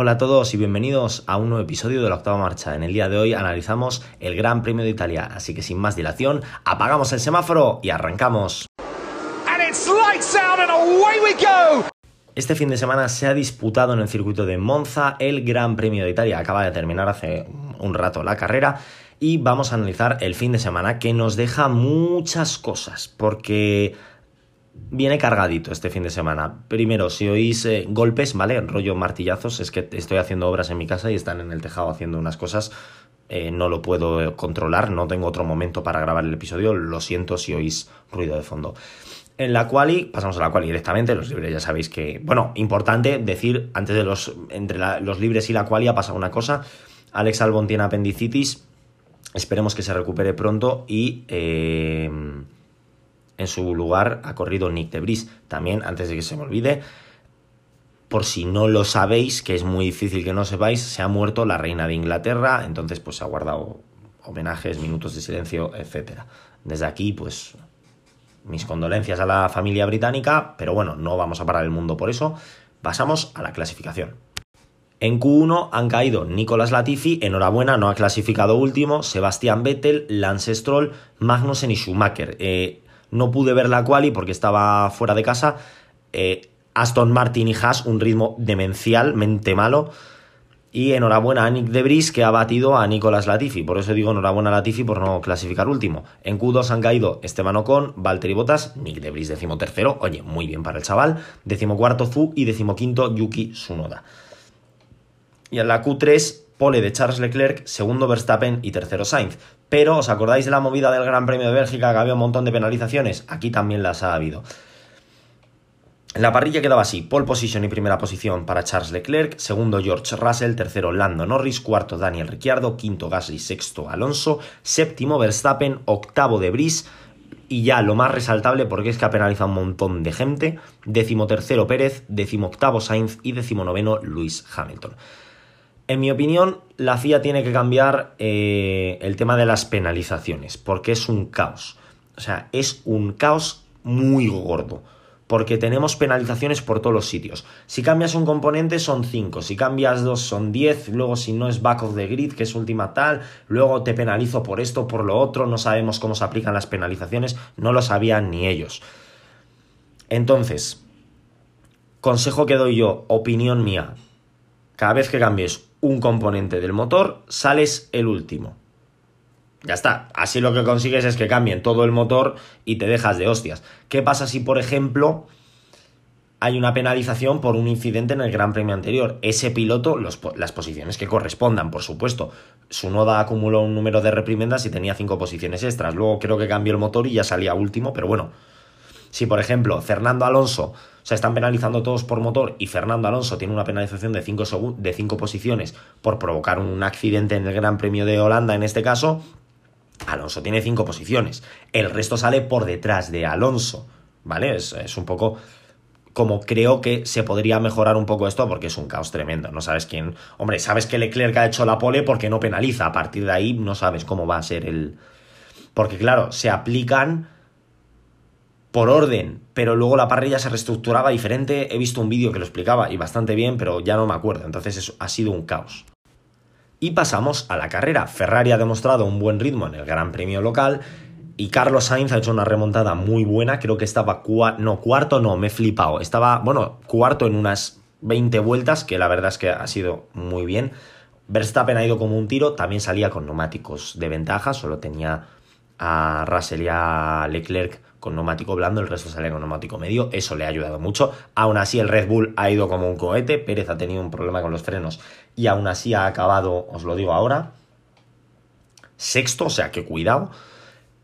Hola a todos y bienvenidos a un nuevo episodio de la octava marcha. En el día de hoy analizamos el Gran Premio de Italia, así que sin más dilación, apagamos el semáforo y arrancamos. Este fin de semana se ha disputado en el circuito de Monza el Gran Premio de Italia. Acaba de terminar hace un rato la carrera y vamos a analizar el fin de semana que nos deja muchas cosas porque viene cargadito este fin de semana. Primero, si oís eh, golpes, ¿vale? Rollo martillazos, es que estoy haciendo obras en mi casa y están en el tejado haciendo unas cosas. Eh, no lo puedo controlar, no tengo otro momento para grabar el episodio, lo siento si oís ruido de fondo. En la quali, pasamos a la quali directamente, los libres ya sabéis que, bueno, importante decir, antes de los, entre los libres y la quali ha pasado una cosa, Alex Albon tiene apendicitis, esperemos que se recupere pronto y... Eh, en su lugar ha corrido Nick de Bris. También, antes de que se me olvide, por si no lo sabéis, que es muy difícil que no sepáis, se ha muerto la reina de Inglaterra, entonces pues se ha guardado homenajes, minutos de silencio, etc. Desde aquí, pues mis condolencias a la familia británica, pero bueno, no vamos a parar el mundo por eso. Pasamos a la clasificación. En Q1 han caído Nicolas Latifi, enhorabuena, no ha clasificado último, Sebastián Vettel, Lance Stroll, Magnussen y Schumacher. Eh, no pude ver la quali porque estaba fuera de casa. Eh, Aston Martin y Haas, un ritmo demencialmente malo. Y enhorabuena a Nick Debris que ha batido a Nicolas Latifi. Por eso digo enhorabuena a Latifi por no clasificar último. En Q2 han caído Esteban Ocon, Valtteri Bottas, Nick Debris tercero. Oye, muy bien para el chaval. Decimocuarto Zu y decimoquinto Yuki Tsunoda. Y en la Q3 pole de Charles Leclerc, segundo Verstappen y tercero Sainz. Pero, ¿os acordáis de la movida del Gran Premio de Bélgica que había un montón de penalizaciones? Aquí también las ha habido. La parrilla quedaba así: pole position y primera posición para Charles Leclerc, segundo George Russell, tercero Lando Norris, cuarto Daniel Ricciardo, quinto Gasly, sexto Alonso, séptimo Verstappen, octavo de Brice, y ya lo más resaltable porque es que ha penalizado un montón de gente, décimo tercero Pérez, décimo octavo Sainz y décimo noveno Luis Hamilton. En mi opinión, la FIA tiene que cambiar eh, el tema de las penalizaciones, porque es un caos. O sea, es un caos muy gordo, porque tenemos penalizaciones por todos los sitios. Si cambias un componente son 5, si cambias dos son 10, luego si no es back of the grid, que es última tal, luego te penalizo por esto, por lo otro, no sabemos cómo se aplican las penalizaciones, no lo sabían ni ellos. Entonces, consejo que doy yo, opinión mía, cada vez que cambies un componente del motor, sales el último. Ya está. Así lo que consigues es que cambien todo el motor y te dejas de hostias. ¿Qué pasa si, por ejemplo, hay una penalización por un incidente en el Gran Premio anterior? Ese piloto, las posiciones que correspondan, por supuesto. Su noda acumuló un número de reprimendas y tenía cinco posiciones extras. Luego creo que cambió el motor y ya salía último, pero bueno. Si, por ejemplo, Fernando Alonso se están penalizando todos por motor y Fernando Alonso tiene una penalización de 5 de cinco posiciones por provocar un accidente en el Gran Premio de Holanda en este caso, Alonso tiene 5 posiciones. El resto sale por detrás de Alonso, ¿vale? Es, es un poco como creo que se podría mejorar un poco esto porque es un caos tremendo. No sabes quién. Hombre, sabes que Leclerc ha hecho la pole porque no penaliza. A partir de ahí no sabes cómo va a ser el. Porque, claro, se aplican por orden, pero luego la parrilla se reestructuraba diferente. He visto un vídeo que lo explicaba y bastante bien, pero ya no me acuerdo. Entonces eso ha sido un caos. Y pasamos a la carrera. Ferrari ha demostrado un buen ritmo en el Gran Premio local y Carlos Sainz ha hecho una remontada muy buena. Creo que estaba no, cuarto, no, me he flipado. Estaba, bueno, cuarto en unas 20 vueltas, que la verdad es que ha sido muy bien. Verstappen ha ido como un tiro, también salía con neumáticos de ventaja, solo tenía a Russell y a Leclerc con neumático blando, el resto sale con neumático medio, eso le ha ayudado mucho. Aún así el Red Bull ha ido como un cohete, Pérez ha tenido un problema con los frenos y aún así ha acabado, os lo digo ahora, sexto, o sea que cuidado.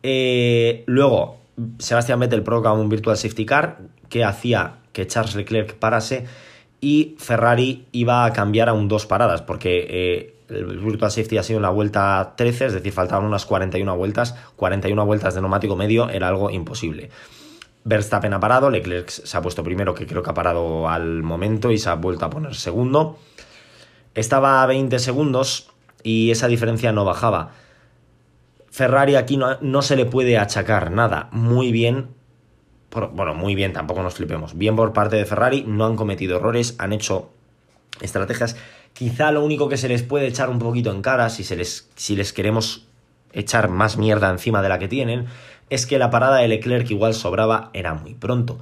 Eh, luego, Sebastián Vettel provoca un Virtual Safety Car que hacía que Charles Leclerc parase y Ferrari iba a cambiar a un dos paradas porque eh, el Virtual Safety ha sido en la vuelta 13, es decir, faltaban unas 41 vueltas, 41 vueltas de neumático medio era algo imposible. Verstappen ha parado, Leclerc se ha puesto primero, que creo que ha parado al momento y se ha vuelto a poner segundo. Estaba a 20 segundos y esa diferencia no bajaba. Ferrari aquí no, no se le puede achacar nada. Muy bien, bueno, muy bien, tampoco nos flipemos. Bien por parte de Ferrari, no han cometido errores, han hecho estrategias. Quizá lo único que se les puede echar un poquito en cara, si, se les, si les queremos echar más mierda encima de la que tienen, es que la parada de Leclerc igual sobraba era muy pronto.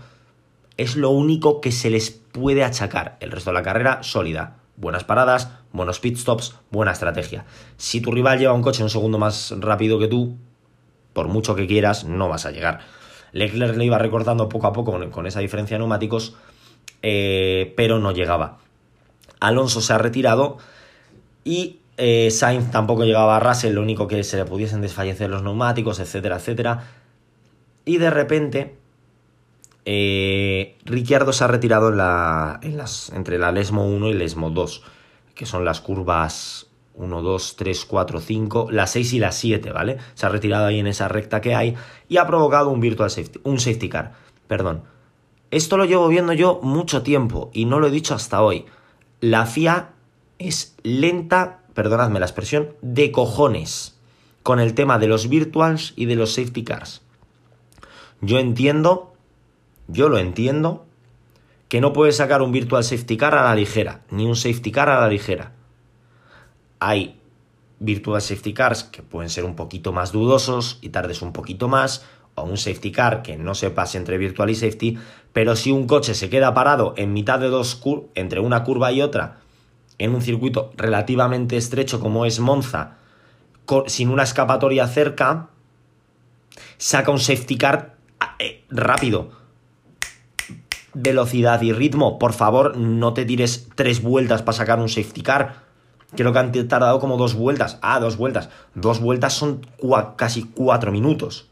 Es lo único que se les puede achacar. El resto de la carrera, sólida. Buenas paradas, buenos pit stops, buena estrategia. Si tu rival lleva un coche un segundo más rápido que tú, por mucho que quieras, no vas a llegar. Leclerc le iba recortando poco a poco con esa diferencia de neumáticos, eh, pero no llegaba. Alonso se ha retirado y eh, Sainz tampoco llegaba a Russell, lo único que se le pudiesen desfallecer los neumáticos, etcétera, etcétera. Y de repente, eh, Ricciardo se ha retirado en la, las, entre la Lesmo 1 y Lesmo 2, que son las curvas 1, 2, 3, 4, 5, la 6 y la 7, ¿vale? Se ha retirado ahí en esa recta que hay y ha provocado un virtual safety, un safety car, perdón. Esto lo llevo viendo yo mucho tiempo y no lo he dicho hasta hoy. La FIA es lenta, perdonadme la expresión, de cojones con el tema de los virtuals y de los safety cars. Yo entiendo, yo lo entiendo, que no puedes sacar un virtual safety car a la ligera, ni un safety car a la ligera hay virtual safety cars que pueden ser un poquito más dudosos y tardes un poquito más, o un safety car que no se pase entre virtual y safety, pero si un coche se queda parado en mitad de dos entre una curva y otra, en un circuito relativamente estrecho como es Monza, sin una escapatoria cerca, saca un safety car eh, rápido. Velocidad y ritmo, por favor, no te tires tres vueltas para sacar un safety car Creo que han tardado como dos vueltas. Ah, dos vueltas. Dos vueltas son casi cuatro minutos.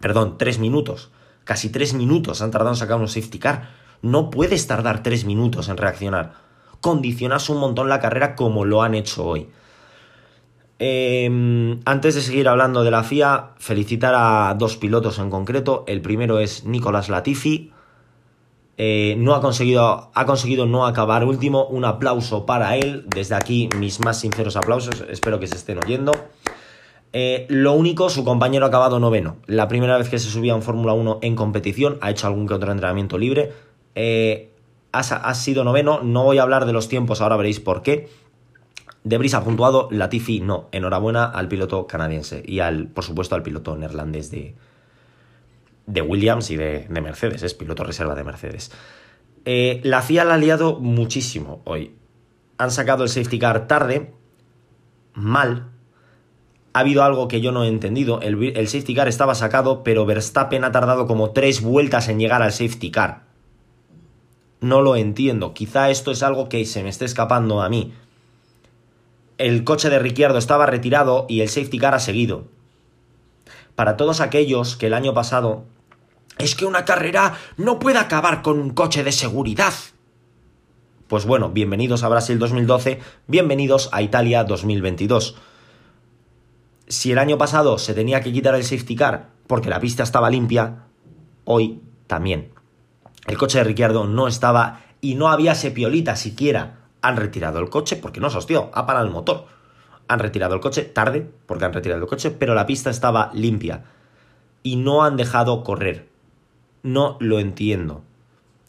Perdón, tres minutos. Casi tres minutos han tardado en sacar un safety car. No puedes tardar tres minutos en reaccionar. Condicionas un montón la carrera como lo han hecho hoy. Em, antes de seguir hablando de la FIA, felicitar a dos pilotos en concreto. El primero es Nicolás Latifi, eh, no ha conseguido, ha conseguido no acabar último. Un aplauso para él. Desde aquí, mis más sinceros aplausos. Espero que se estén oyendo. Eh, lo único, su compañero ha acabado noveno. La primera vez que se subía en Fórmula 1 en competición, ha hecho algún que otro entrenamiento libre. Eh, ha, sido noveno. No voy a hablar de los tiempos, ahora veréis por qué. Debris ha puntuado, Latifi no. Enhorabuena al piloto canadiense y al, por supuesto, al piloto neerlandés de, de Williams y de, Mercedes, es piloto reserva de Mercedes. Eh, la FIA la ha liado muchísimo hoy. Han sacado el safety car tarde, mal. Ha habido algo que yo no he entendido. El, safety car estaba sacado, pero Verstappen ha tardado como tres vueltas en llegar al safety car. No lo entiendo. Quizá esto es algo que se me esté escapando a mí. El coche de Ricciardo estaba retirado y el safety car ha seguido. Para todos aquellos que el año pasado es que una carrera no puede acabar con un coche de seguridad. Pues bueno, bienvenidos a Brasil 2012, bienvenidos a Italia 2022. Si el año pasado se tenía que quitar el safety car porque la pista estaba limpia, hoy también. El coche de Ricciardo no estaba y no había sepiolita siquiera. Han retirado el coche porque no se hostió, ha parado el motor. Han retirado el coche tarde porque han retirado el coche, pero la pista estaba limpia y no han dejado correr no lo entiendo.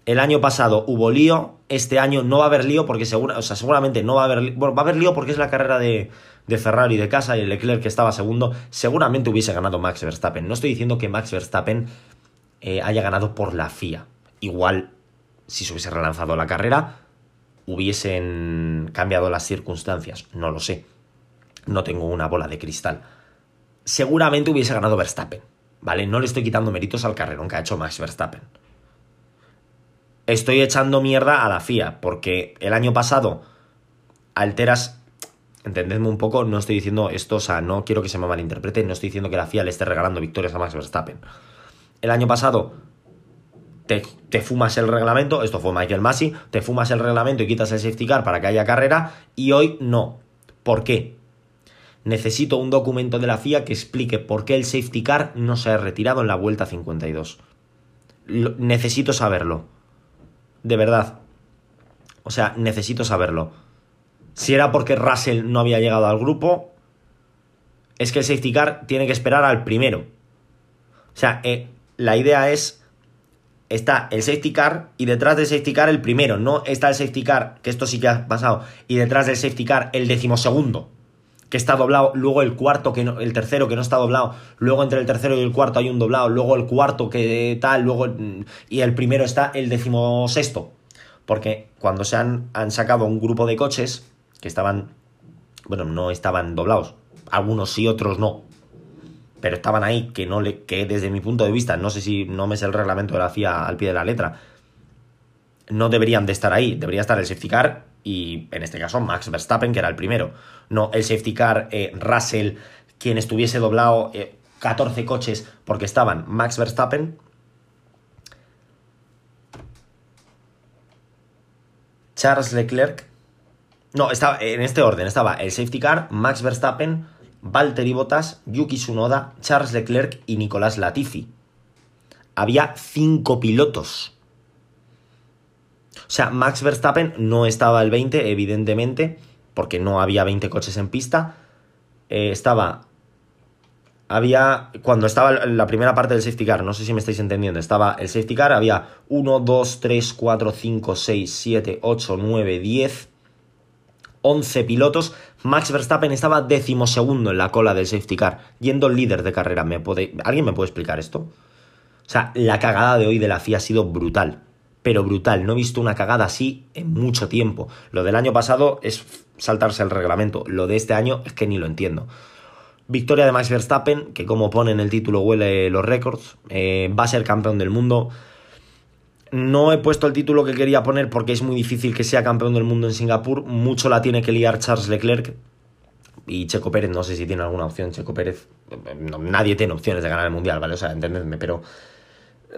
El año pasado hubo lío, este año no va a haber lío porque seguramente no va a haber bueno, va a haber lío porque es la carrera de, de Ferrari de casa y el Leclerc que estaba segundo, seguramente hubiese ganado Max Verstappen. No estoy diciendo que Max Verstappen eh, haya ganado por la FIA. Igual, si se hubiese relanzado la carrera, hubiesen cambiado las circunstancias. No lo sé. No tengo una bola de cristal. Seguramente hubiese ganado Verstappen. ¿vale? No le estoy quitando méritos al carrerón que ha hecho Max Verstappen. Estoy echando mierda a la FIA, porque el año pasado alteras, entendedme un poco, no estoy diciendo esto, o sea, no quiero que se me malinterprete, no estoy diciendo que la FIA le esté regalando victorias a Max Verstappen. El año pasado te, fumas el reglamento, esto fue Michael Massey, te fumas el reglamento y quitas el safety car para que haya carrera, y hoy no. ¿Por qué? necesito un documento de la FIA que explique por qué el safety car no se ha retirado en la vuelta 52. necesito saberlo. De verdad. O sea, necesito saberlo. Si era porque Russell no había llegado al grupo, es que el safety car tiene que esperar al primero. O sea, eh, la idea es está el safety car y detrás del safety car el primero. No está el safety car, que esto sí que ha pasado, y detrás del safety car el decimosegundo, que está doblado. Luego el cuarto, que no, el tercero que no está doblado. Luego entre el tercero y el cuarto hay un doblado. Luego el cuarto que tal, luego. Y el primero está el decimosexto. Porque cuando se han, han sacado un grupo de coches que estaban. Bueno, no estaban doblados. Algunos sí, otros no pero estaban ahí que no le que desde mi punto de vista no sé si no me es el reglamento de la FIA al pie de la letra no deberían de estar ahí debería estar el safety car y en este caso Max Verstappen que era el primero no el safety car eh, Russell quien estuviese doblado 14 eh, coches porque estaban Max Verstappen Charles Leclerc no estaba en este orden estaba el safety car Max Verstappen Valtteri Bottas, Yuki Tsunoda, Charles Leclerc y Nicolás Latifi. Había cinco pilotos. O sea, Max Verstappen no estaba el 20, evidentemente, porque no había 20 coches en pista. Eh, estaba. Había. Cuando estaba la primera parte del safety car, no sé si me estáis entendiendo. Estaba el safety car, había 1, 2, 3, 4, 5, 6, 7, 8, 9, 10, 11 pilotos. Max Verstappen estaba decimosegundo en la cola del safety car, yendo líder de carrera. ¿Me puede, ¿Alguien me puede explicar esto? O sea, la cagada de hoy de la FIA ha sido brutal. Pero brutal. No he visto una cagada así en mucho tiempo. Lo del año pasado es saltarse el reglamento. Lo de este año es que ni lo entiendo. Victoria de Max Verstappen, que como pone en el título huele los récords. Eh, va a ser campeón del mundo. No he puesto el título que quería poner porque es muy difícil que sea campeón del mundo en Singapur. Mucho la tiene que liar Charles Leclerc. Y Checo Pérez, no sé si tiene alguna opción. Checo Pérez, nadie tiene opciones de ganar el mundial, ¿vale? O sea, entendedme, pero.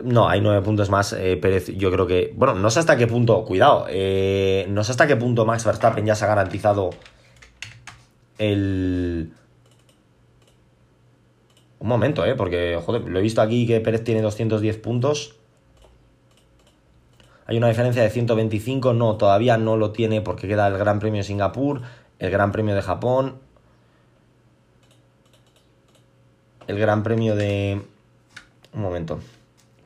No, hay nueve puntos más. Eh, Pérez, yo creo que. Bueno, no sé hasta qué punto. Cuidado. Eh, no sé hasta qué punto Max Verstappen ya se ha garantizado el. Un momento, ¿eh? Porque, joder, lo he visto aquí que Pérez tiene 210 puntos. Hay una diferencia de 125, no, todavía no lo tiene porque queda el Gran Premio de Singapur, el Gran Premio de Japón, el Gran Premio de... Un momento.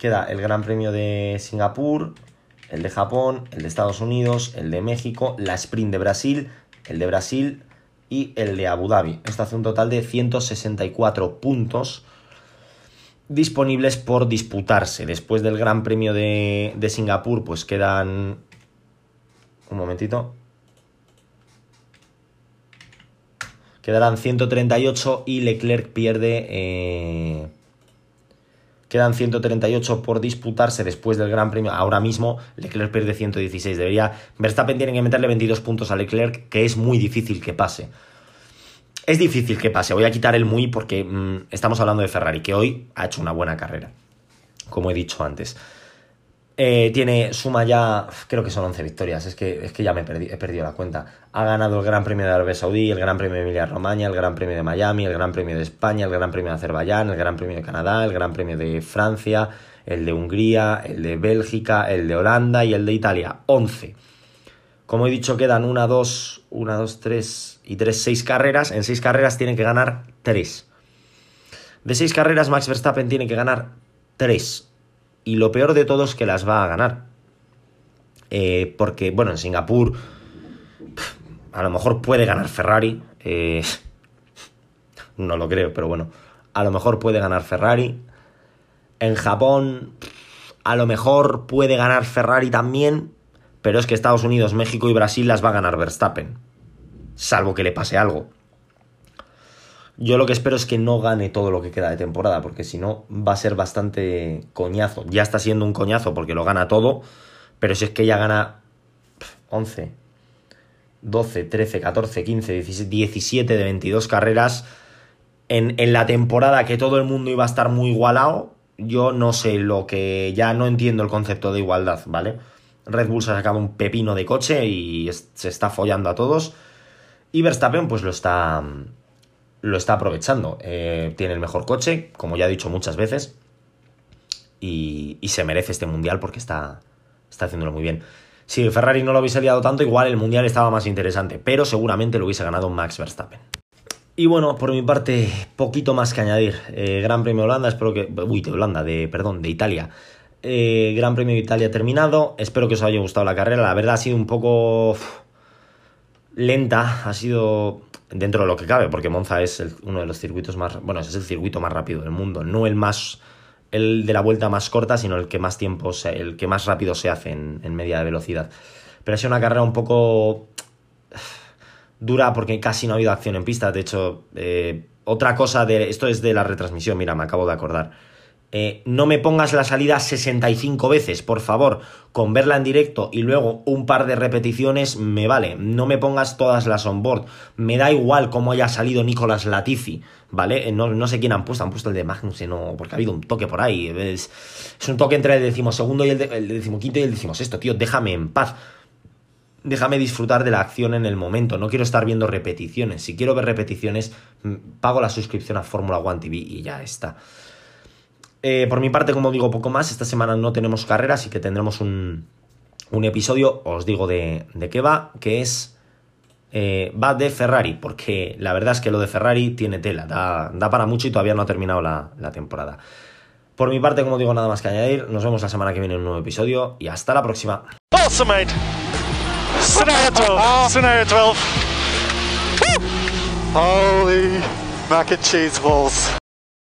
Queda el Gran Premio de Singapur, el de Japón, el de Estados Unidos, el de México, la Sprint de Brasil, el de Brasil y el de Abu Dhabi. Esto hace un total de 164 puntos disponibles por disputarse. Después del Gran Premio de, de Singapur, pues quedan... Un momentito. Quedarán 138 y Leclerc pierde... Eh, quedan 138 por disputarse después del Gran Premio. Ahora mismo Leclerc pierde 116. Debería... Verstappen tiene que meterle 22 puntos a Leclerc, que es muy difícil que pase. Es difícil que pase. Voy a quitar el muy porque mm, estamos hablando de Ferrari, que hoy ha hecho una buena carrera, como he dicho antes. Eh, tiene, suma ya, creo que son 11 victorias, es que, es que ya me he perdido la cuenta. Ha ganado el Gran Premio de Arabia Saudí, el Gran Premio de Emilia Romagna, el Gran Premio de Miami, el Gran Premio de España, el Gran Premio de Azerbaiyán, el Gran Premio de Canadá, el Gran Premio de Francia, el de Hungría, el de Bélgica, el de Holanda y el de Italia. 11. Como he dicho, quedan una, dos, una, dos, tres y tres, seis carreras. En seis carreras tienen que ganar tres. De seis carreras, Max Verstappen tiene que ganar tres. Y lo peor de todo es que las va a ganar. Eh, porque, bueno, en Singapur a lo mejor puede ganar Ferrari. Eh, no lo creo, pero bueno. A lo mejor puede ganar Ferrari. En Japón a lo mejor puede ganar Ferrari también pero es que Estados Unidos, México y Brasil las va a ganar Verstappen, salvo que le pase algo. Yo lo que espero es que no gane todo lo que queda de temporada, porque si no va a ser bastante coñazo. Ya está siendo un coñazo porque lo gana todo, pero si es que ya gana 11, 12, 13, 14, 15, 17 de 22 carreras en, en la temporada que todo el mundo iba a estar muy igualado, yo no sé lo que... Ya no entiendo el concepto de igualdad, ¿vale? Red Bull se ha sacado un pepino de coche y se está follando a todos. Y Verstappen pues lo está, lo está aprovechando. Eh, tiene el mejor coche, como ya he dicho muchas veces. Y, se merece este mundial porque está, está haciéndolo muy bien. Si Ferrari no lo hubiese liado tanto, igual el mundial estaba más interesante. Pero seguramente lo hubiese ganado Max Verstappen. Y bueno, por mi parte, poquito más que añadir. Eh, Gran Premio de Holanda, espero que. Uy, de Holanda, de. Perdón, de Italia. eh, Gran Premio de Italia terminado. Espero que os haya gustado la carrera. La verdad ha sido un poco lenta, ha sido dentro de lo que cabe, porque Monza es uno de los circuitos más, bueno, es el circuito más rápido del mundo, no el más, el de la vuelta más corta, sino el que más tiempo, el que más rápido se hace en, media de velocidad. Pero ha sido una carrera un poco dura porque casi no ha habido acción en pista. De hecho, eh, otra cosa de esto es de la retransmisión, mira, me acabo de acordar. Eh, no me pongas la salida 65 veces, por favor, con verla en directo y luego un par de repeticiones me vale. No me pongas todas las on board. Me da igual cómo haya salido Nicolás Latifi, ¿vale? Eh, no, sé quién han puesto, han puesto el de Magnussen, no, porque ha habido un toque por ahí. Es, un toque entre el decimosegundo y el, el decimoquinto y el decimosexto, tío, déjame en paz. Déjame disfrutar de la acción en el momento. No quiero estar viendo repeticiones. Si quiero ver repeticiones, mm, pago la suscripción a Fórmula One TV y ya está. Eh, por mi parte, como digo, poco más. Esta semana no tenemos carrera, así que tendremos un, episodio, os digo de, qué va, que es... Eh, va de Ferrari, porque la verdad es que lo de Ferrari tiene tela, da, para mucho y todavía no ha terminado la, temporada. Por mi parte, como digo, nada más que añadir. Nos vemos la semana que viene en un nuevo episodio y hasta la próxima. Holy mac and cheese balls.